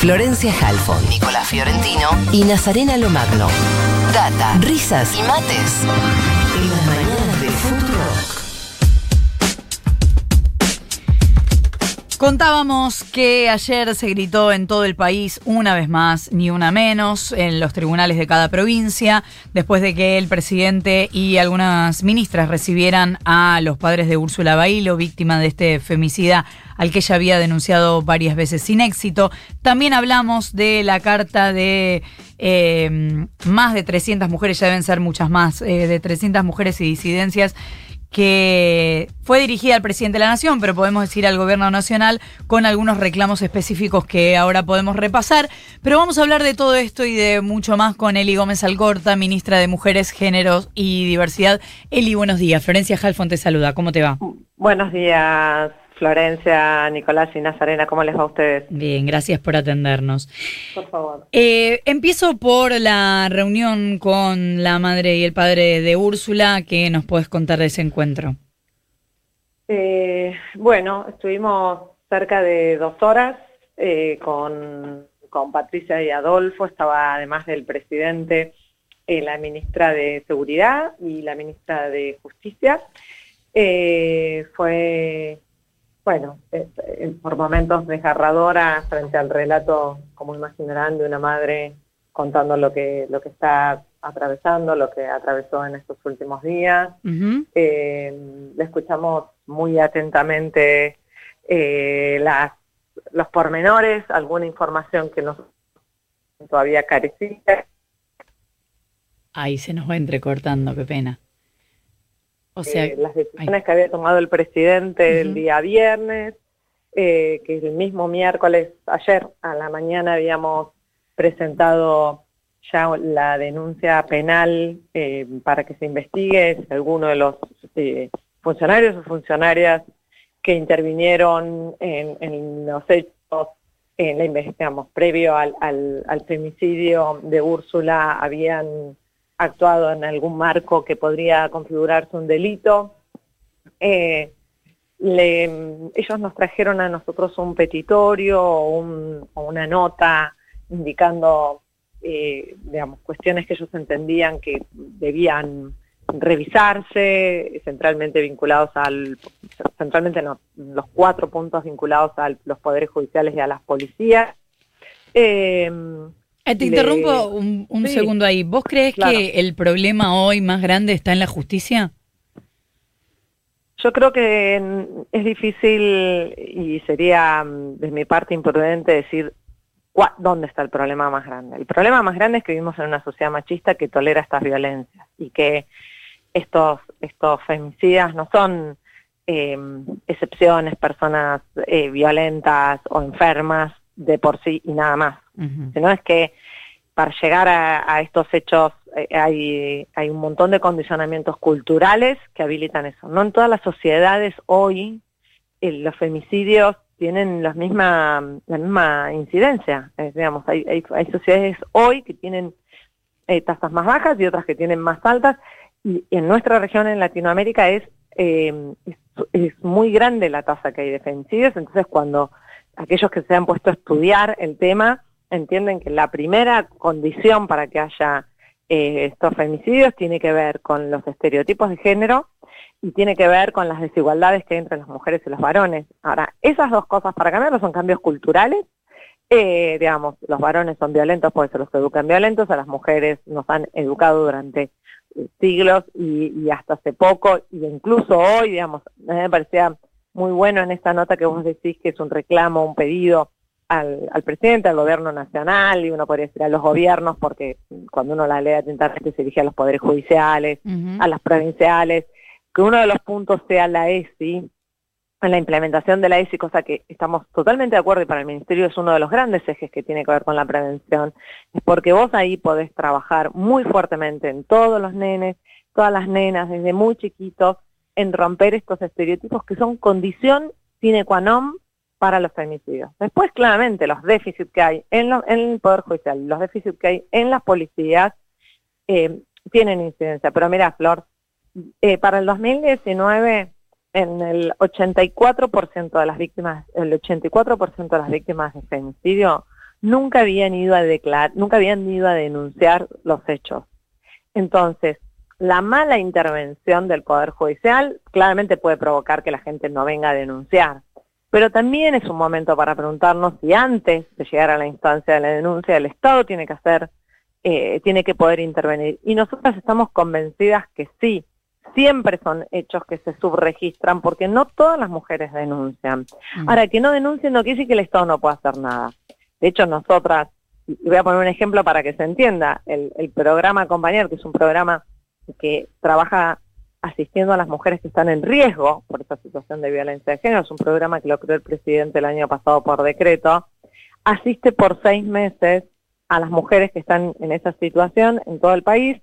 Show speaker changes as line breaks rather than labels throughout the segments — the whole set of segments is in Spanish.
Florencia Halfon, Nicolás Fiorentino y Nazarena Lomagno. Data, risas y mates.
Contábamos que ayer se gritó en todo el país una vez más, ni una menos, en los tribunales de cada provincia, después de que el presidente y algunas ministras recibieran a los padres de Úrsula Bailo, víctima de este femicida al que ella había denunciado varias veces sin éxito. También hablamos de la carta de eh, más de 300 mujeres, ya deben ser muchas más, eh, de 300 mujeres y disidencias que fue dirigida al presidente de la Nación, pero podemos decir al gobierno nacional con algunos reclamos específicos que ahora podemos repasar. Pero vamos a hablar de todo esto y de mucho más con Eli Gómez Alcorta, ministra de Mujeres, Géneros y Diversidad. Eli, buenos días. Florencia Jalfón te saluda. ¿Cómo te va?
Buenos días, Florencia, Nicolás y Nazarena, ¿cómo les va a ustedes?
Bien, gracias por atendernos.
Por favor.
Eh, empiezo por la reunión con la madre y el padre de Úrsula. ¿Qué nos puedes contar de ese encuentro?
Eh, bueno, estuvimos cerca de dos horas eh, con, con, Patricia y Adolfo, estaba además del presidente, la ministra de Seguridad y la ministra de Justicia. Fue bueno, por momentos desgarradora frente al relato, como imaginarán, de una madre contando lo que, lo que está atravesando, lo que atravesó en estos últimos días. eh, le escuchamos muy atentamente eh, las, los pormenores, alguna información que nos todavía carecía.
Ahí se nos va entrecortando, qué pena.
O sea, eh, las decisiones ay. que había tomado el presidente uh -huh. el día viernes, eh, que el mismo miércoles, ayer a la mañana habíamos presentado ya la denuncia penal eh, para que se investigue si alguno de los eh, funcionarios o funcionarias que intervinieron en, en los hechos en la investigamos previo al, al, al femicidio de Úrsula habían actuado en algún marco que podría configurarse un delito. Eh, ellos nos trajeron a nosotros un petitorio o, un, o una nota indicando, eh, digamos, cuestiones que ellos entendían que debían revisarse, centralmente vinculados al, centralmente los cuatro puntos vinculados a los poderes judiciales y a las policías.
Eh, te le... interrumpo un, un sí, segundo ahí. ¿Vos crees claro. que el problema hoy más grande está en la justicia?
Yo creo que es difícil y sería de mi parte imprudente decir dónde está el problema más grande. El problema más grande es que vivimos en una sociedad machista que tolera estas violencias y que estos, estos femicidas no son eh, excepciones, personas eh, violentas o enfermas de por sí y nada más, uh -huh. es que para llegar a, a estos hechos eh, hay, hay un montón de condicionamientos culturales que habilitan eso. No en todas las sociedades hoy eh, los femicidios tienen la misma, la misma incidencia. Eh, digamos, hay, hay, hay, sociedades hoy que tienen eh, tasas más bajas y otras que tienen más altas. Y, y en nuestra región, en Latinoamérica, es, eh, es, es, muy grande la tasa que hay de femicidios. Entonces, cuando aquellos que se han puesto a estudiar el tema entienden que la primera condición para que haya eh, estos femicidios tiene que ver con los estereotipos de género y tiene que ver con las desigualdades que hay entre las mujeres y los varones. Ahora, esas dos cosas para cambiar son cambios culturales. Eh, digamos, los varones son violentos porque se los educan violentos, a las mujeres nos han educado durante siglos y, y hasta hace poco, y incluso hoy, digamos, me parecía muy bueno en esta nota que vos decís que es un reclamo, un pedido al, al, presidente, al gobierno nacional, y uno podría decir a los gobiernos, porque cuando uno la lee atentamente se dirige a los poderes judiciales, uh -huh. a las provinciales, que uno de los puntos sea la ESI, en la implementación de la ESI, cosa que estamos totalmente de acuerdo y para el Ministerio es uno de los grandes ejes que tiene que ver con la prevención, es porque vos ahí podés trabajar muy fuertemente en todos los nenes, todas las nenas, desde muy chiquitos, en romper estos estereotipos que son condición sine qua non para los femicidios. Después, claramente, los déficits que hay en, lo, en el Poder Judicial, los déficits que hay en las policías, eh, tienen incidencia. Pero mira, Flor, eh, para el 2019, en el 84% de las víctimas, el 84% de las víctimas de femicidio nunca habían ido a declarar, nunca habían ido a denunciar los hechos. Entonces, la mala intervención del Poder Judicial claramente puede provocar que la gente no venga a denunciar. Pero también es un momento para preguntarnos si antes de llegar a la instancia de la denuncia, el Estado tiene que hacer, eh, tiene que poder intervenir. Y nosotras estamos convencidas que sí, siempre son hechos que se subregistran porque no todas las mujeres denuncian. Mm. Ahora, que no denuncien no quiere decir que el Estado no pueda hacer nada. De hecho, nosotras, y voy a poner un ejemplo para que se entienda, el, el programa Compañero, que es un programa que trabaja asistiendo a las mujeres que están en riesgo por esta situación de violencia de género, es un programa que lo creó el presidente el año pasado por decreto, asiste por seis meses a las mujeres que están en esa situación en todo el país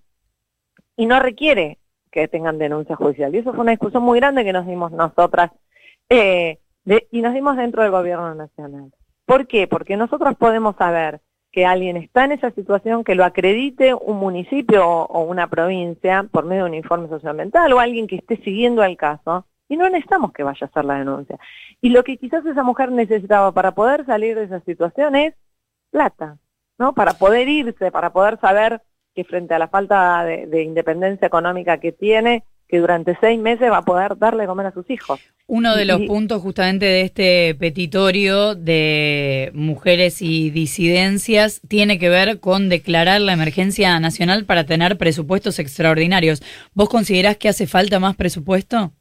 y no requiere que tengan denuncia judicial. Y eso fue una discusión muy grande que nos dimos nosotras eh, y nos dimos dentro del gobierno nacional. ¿Por qué? Porque nosotros podemos saber que alguien está en esa situación, que lo acredite un municipio o, una provincia por medio de un informe socioambiental o alguien que esté siguiendo el caso, y no necesitamos que vaya a hacer la denuncia. Y lo que quizás esa mujer necesitaba para poder salir de esa situación es plata, ¿no? Para poder irse, para poder saber que frente a la falta de independencia económica que tiene, que durante seis meses va a poder darle comer a sus hijos.
Uno de los puntos justamente de este petitorio de mujeres y disidencias tiene que ver con declarar la emergencia nacional para tener presupuestos extraordinarios. ¿Vos considerás que hace falta más presupuesto?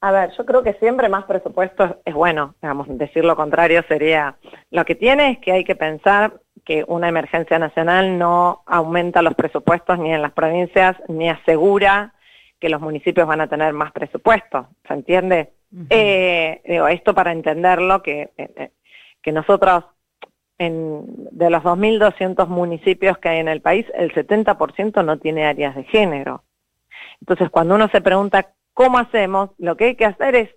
A ver, yo creo que siempre más presupuesto es bueno, digamos, decir lo contrario sería, lo que tiene es que hay que pensar que una emergencia nacional no aumenta los presupuestos ni en las provincias, ni asegura que los municipios van a tener más presupuesto, ¿se entiende? Eh, digo, esto para entenderlo, que, eh, eh, que nosotros, en, de los 2.200 municipios que hay en el país, el 70% no tiene áreas de género. Entonces, cuando uno se pregunta cómo hacemos, lo que hay que hacer es,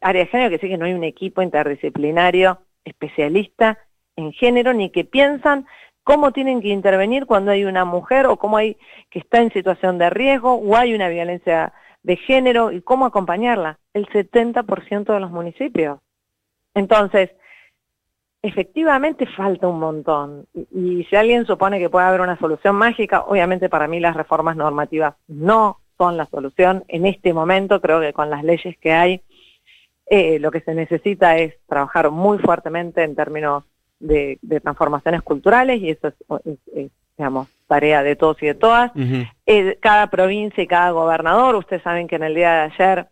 área de género, que sí que no hay un equipo interdisciplinario especialista en género, ni que piensan cómo tienen que intervenir cuando hay una mujer o cómo hay que está en situación de riesgo o hay una violencia de género y cómo acompañarla. El 70% de los municipios. Entonces, efectivamente falta un montón. Y, si alguien supone que puede haber una solución mágica, obviamente para mí las reformas normativas no son la solución. En este momento creo que con las leyes que hay, eh, lo que se necesita es trabajar muy fuertemente en términos de, transformaciones culturales y eso es, digamos, tarea de todos y de todas. Eh, cada provincia y cada gobernador, ustedes saben que en el día de ayer,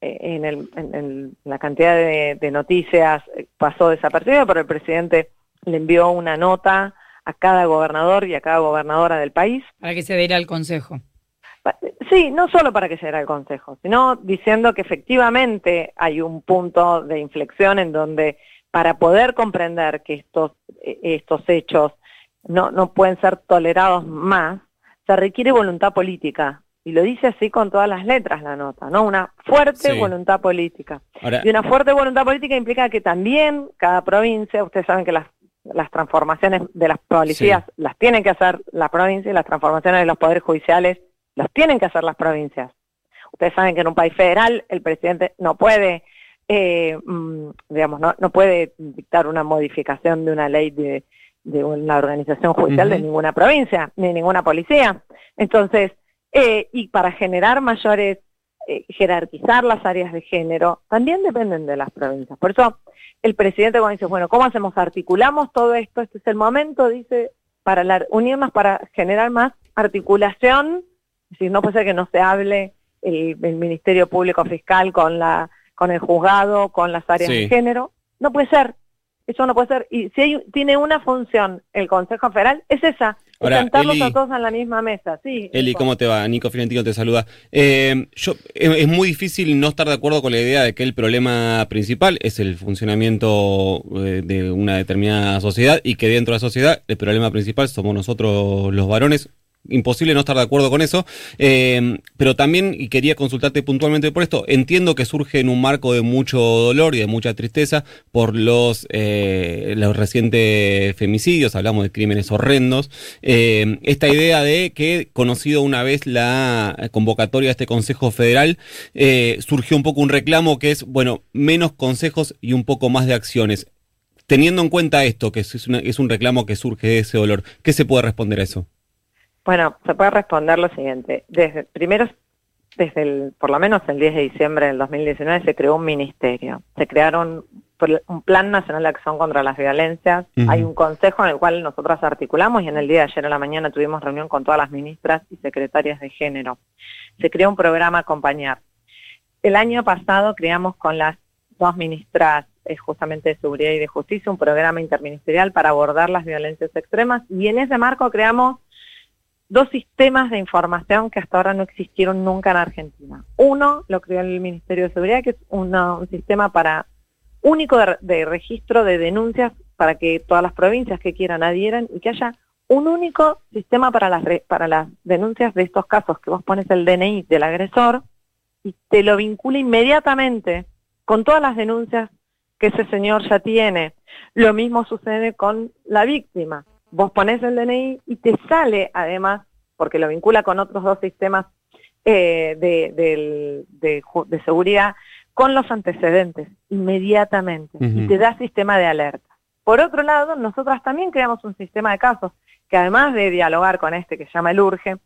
eh, en, el, en, la cantidad de, noticias eh, pasó desapercibido, pero el presidente le envió una nota a cada gobernador y a cada gobernadora del país.
Para que se diera al Consejo.
Sí, no solo para que se diera el Consejo, sino diciendo que efectivamente hay un punto de inflexión en donde para poder comprender que estos, eh, estos hechos no, no pueden ser tolerados más, se requiere voluntad política. Y lo dice así con todas las letras la nota, ¿no? Una fuerte voluntad política. y una fuerte voluntad política implica que también cada provincia, ustedes saben que las, las transformaciones de las policías las tienen que hacer la provincia y las transformaciones de los poderes judiciales las tienen que hacer las provincias. Ustedes saben que en un país federal el presidente no puede eh, mm, digamos, no, no puede dictar una modificación de una ley de, de una organización judicial de ninguna provincia, ni ninguna policía. Entonces, eh, y para generar mayores, eh, jerarquizar las áreas de género, también dependen de las provincias. Por eso el presidente cuando dice, bueno, ¿cómo hacemos? Articulamos todo esto, este es el momento, dice, para la, unirnos para generar más articulación, es decir, no puede ser que no se hable el Ministerio Público Fiscal con la con el juzgado, con las áreas de género. No puede ser. Eso no puede ser. Y si hay, tiene una función el Consejo Federal, es esa. sentarlos a todos en la misma mesa. Sí,
Eli, ¿cómo te va? Nico Fiorentino te saluda. Eh, yo, es, muy difícil no estar de acuerdo con la idea de que el problema principal es el funcionamiento eh, de una determinada sociedad y que dentro de la sociedad el problema principal somos nosotros los varones imposible no estar de acuerdo con eso, eh, pero también, y quería consultarte puntualmente por esto, entiendo que surge en un marco de mucho dolor y de mucha tristeza por los, eh, los recientes femicidios, hablamos de crímenes horrendos, eh, esta idea de que, conocido una vez la convocatoria de este Consejo Federal, surgió un poco un reclamo que es, bueno, menos consejos y un poco más de acciones teniendo en cuenta esto, que es, es un reclamo que surge de ese dolor, ¿qué se puede responder a eso?
Bueno, se puede responder lo siguiente. Desde, primero, desde el, por lo menos el 10 de diciembre del 2019 se creó un ministerio. Se crearon un Plan Nacional de Acción contra las Violencias. Hay un consejo en el cual nosotras articulamos y en el día de ayer a la mañana tuvimos reunión con todas las ministras y secretarias de género. Se creó un programa Acompañar. El año pasado creamos con las dos ministras eh, justamente de Seguridad y de Justicia un programa interministerial para abordar las violencias extremas y en ese marco creamos dos sistemas de información que hasta ahora no existieron nunca en Argentina. Uno lo creó el Ministerio de Seguridad, que es un sistema para único de, registro de denuncias para que todas las provincias que quieran adhieran y que haya un único sistema para las, para las denuncias de estos casos, que vos pones el DNI del agresor y te lo vincula inmediatamente con todas las denuncias que ese señor ya tiene. Lo mismo sucede con la víctima. Vos pones el DNI y te sale además, porque lo vincula con otros dos sistemas eh, de, de de seguridad, con los antecedentes inmediatamente y te da sistema de alerta. Por otro lado, nosotras también creamos un sistema de casos que además de dialogar con este que se llama el URGE,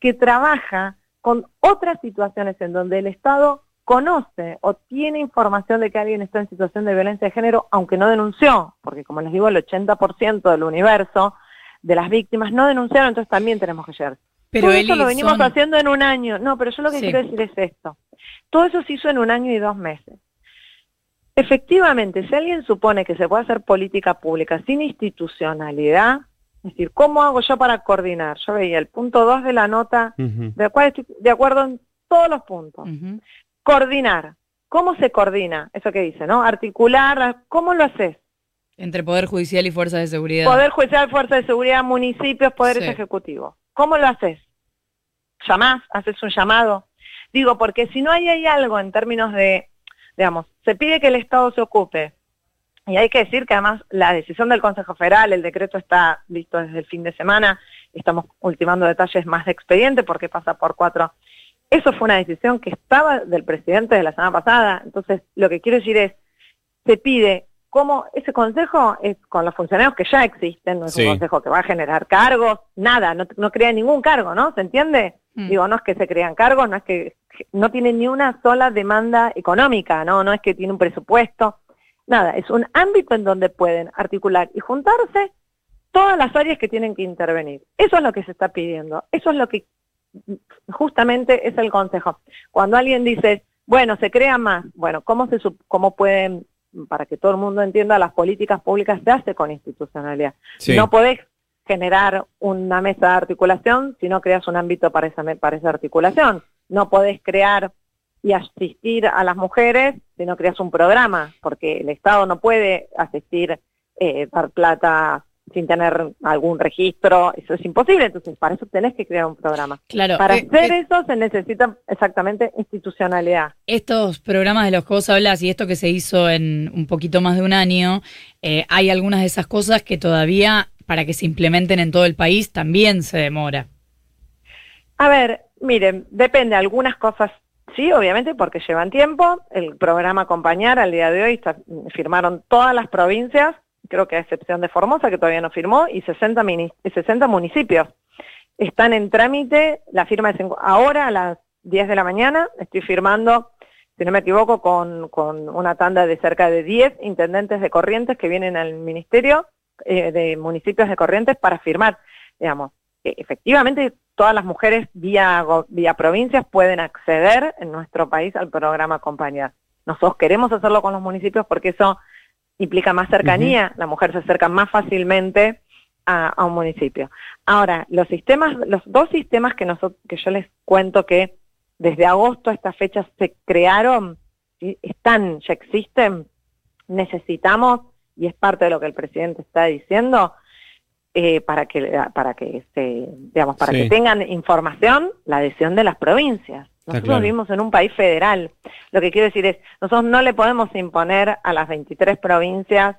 que trabaja con otras situaciones en donde el Estado conoce o tiene información de que alguien está en situación de violencia de género, aunque no denunció, porque como les digo, el 80% del universo de las víctimas no denunciaron, entonces también tenemos que llegar.
Pero
Todo
Eli,
eso lo venimos
son-
haciendo en un año. No, pero yo lo que
Sí.
quiero decir es esto. Todo eso se hizo en un año y dos meses. Efectivamente, si alguien supone que se puede hacer política pública sin institucionalidad, es decir, ¿cómo hago yo para coordinar? Yo veía el punto 2 de la nota,
Ujú.
de cual estoy de acuerdo en todos los puntos. Coordinar. ¿Cómo se coordina? Eso que dice, ¿no? Articular, ¿cómo lo haces?
Entre Poder Judicial y Fuerzas de Seguridad.
Poder Judicial, Fuerza de Seguridad, municipios, poderes
Sí.
ejecutivos. ¿Cómo lo haces? ¿Llamás? ¿Haces un llamado? Digo, porque si no hay, hay algo en términos de, digamos, se pide que el Estado se ocupe. Y hay que decir que además la decisión del Consejo Federal, el decreto está listo desde el fin de semana, estamos ultimando detalles más de expediente porque pasa por cuatro. Eso fue una decisión que estaba del presidente de la semana pasada. Entonces, lo que quiero decir es, se pide cómo ese consejo es con los funcionarios que ya existen, no es
Sí.
un consejo que va a generar cargos, nada, no, no crea ningún cargo, ¿no? ¿Se entiende?
Mm.
Digo, no es que se crean cargos, no es que no tiene ni una sola demanda económica, ¿no? No es que tiene un presupuesto, nada, es un ámbito en donde pueden articular y juntarse todas las áreas que tienen que intervenir. Eso es lo que se está pidiendo, eso es lo que justamente es el consejo. Cuando alguien dice, bueno, se crea más, bueno, ¿cómo, se, cómo pueden, para que todo el mundo entienda, las políticas públicas se hace con institucionalidad?
Sí.
No podés generar una mesa de articulación si no creas un ámbito para esa, para esa articulación. No podés crear y asistir a las mujeres si no creas un programa, porque el Estado no puede asistir, eh, dar plata sin tener algún registro, eso es imposible, entonces para eso tenés que crear un programa.
Claro.
Para
eh,
hacer
eh,
eso se necesita exactamente institucionalidad.
estos programas de los que vos hablas y esto que se hizo en un poquito más de un año, eh, hay algunas de esas cosas que todavía, para que se implementen en todo el país, también se demora.
A ver, miren, depende, algunas cosas sí, obviamente, porque llevan tiempo. El programa Acompañar al día de hoy está- firmaron todas las provincias, creo que a excepción de Formosa, que todavía no firmó, y 60, mini- y 60 municipios. Están en trámite, la firma es en- ahora a las 10 de la mañana, estoy firmando, si no me equivoco, con, con una tanda de cerca de 10 intendentes de Corrientes que vienen al Ministerio eh, de Municipios de Corrientes para firmar, digamos. Eh, efectivamente todas las mujeres vía, vía provincias pueden acceder en nuestro país al programa Acompañar. Nosotros queremos hacerlo con los municipios porque eso implica más cercanía, la mujer se acerca más fácilmente a, a un municipio. Ahora, los sistemas, los dos sistemas que, nosotros, que yo les cuento que desde agosto a esta fecha se crearon, están, ya existen, necesitamos, y es parte de lo que el presidente está diciendo, eh, para que para que se, digamos para
Sí.
que tengan información la adhesión de las provincias. Nosotros
claro.
vivimos en un país federal. Lo que quiero decir es, nosotros no le podemos imponer a las 23 provincias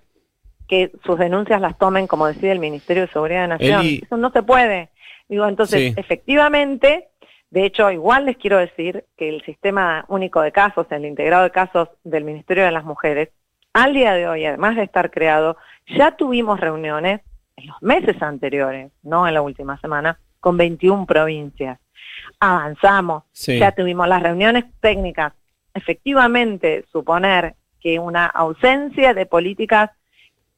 que sus denuncias las tomen como decide el Ministerio de Seguridad de Nación.
Eli-
Eso no se puede. Digo, entonces,
Sí.
efectivamente, de hecho, igual les quiero decir que el sistema único de casos, el integrado de casos del Ministerio de las Mujeres, al día de hoy, además de estar creado, ya tuvimos reuniones en los meses anteriores, no en la última semana, con 21 provincias. Avanzamos,
Sí.
ya tuvimos las reuniones técnicas. Efectivamente, suponer que una ausencia de políticas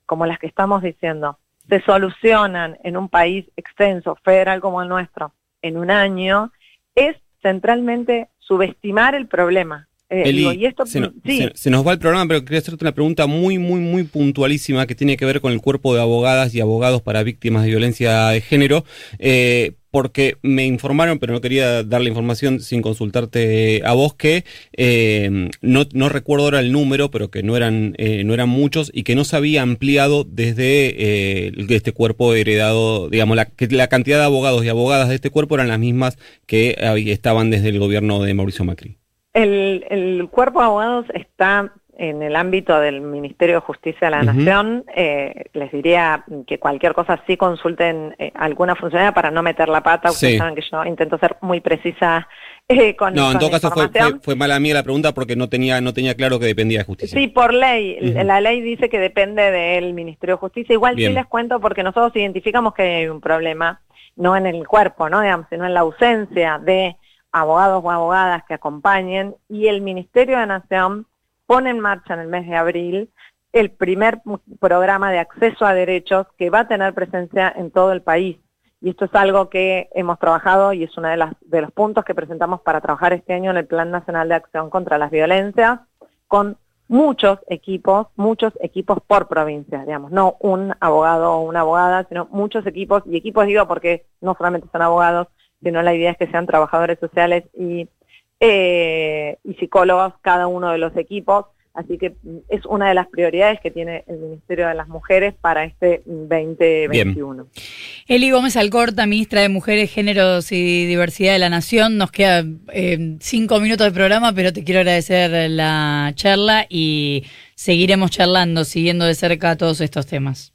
como las que estamos diciendo se solucionan en un país extenso, federal como el nuestro, en un año, es centralmente subestimar el problema. Eh,
Eli,
digo, y esto,
se, no-
sí,
se- se nos va el programa, pero quería hacerte una pregunta muy, muy, muy puntualísima que tiene que ver con el cuerpo de abogadas y abogados para víctimas de violencia de género, eh, porque me informaron, pero no quería dar la información sin consultarte a vos, que eh, no, no recuerdo ahora el número, pero que no eran, eh, no eran muchos y que no se había ampliado desde eh, este cuerpo heredado, digamos, la, que la cantidad de abogados y abogadas de este cuerpo eran las mismas que estaban desde el gobierno de Mauricio Macri.
El, el cuerpo de abogados está en el ámbito del Ministerio de Justicia de la. Nación. Eh, les diría que cualquier cosa sí consulten eh, alguna funcionaria para no meter la pata. Ustedes
Sí.
saben que yo intento ser muy precisa eh, con,
No, en
con
todo
la
caso fue, fue, fue mala mía la pregunta porque no tenía, no tenía claro que dependía de justicia.
Sí, por ley. La ley dice que depende del Ministerio de Justicia. Igual
Bien.
sí les cuento porque nosotros identificamos que hay un problema, no en el cuerpo, ¿no? Digamos, sino en la ausencia de abogados o abogadas que acompañen y el Ministerio de Nación pone en marcha en el mes de abril el primer programa de acceso a derechos que va a tener presencia en todo el país. Y esto es algo que hemos trabajado y es uno de, las, de los puntos que presentamos para trabajar este año en el Plan Nacional de Acción contra las Violencias, con muchos equipos, muchos equipos por provincia, digamos, no un abogado o una abogada, sino muchos equipos, y equipos digo porque no solamente son abogados, sino la idea es que sean trabajadores sociales y, eh, y psicólogos cada uno de los equipos, así que mm, es una de las prioridades que tiene el Ministerio de las Mujeres para este 2021.
Eli Gómez Alcorta, ministra de Mujeres, Géneros y Diversidad de la Nación. Nos queda eh, cinco minutos de programa, pero te quiero agradecer la charla y seguiremos charlando, siguiendo de cerca todos estos temas.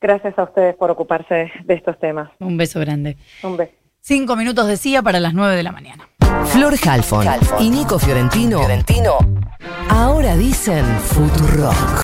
Gracias a ustedes por ocuparse de estos temas.
Un beso grande.
Un beso.
Cinco minutos de CIA para las nueve de la mañana.
Flor Halfon y Nico Fiorentino. Ahora dicen Futurock.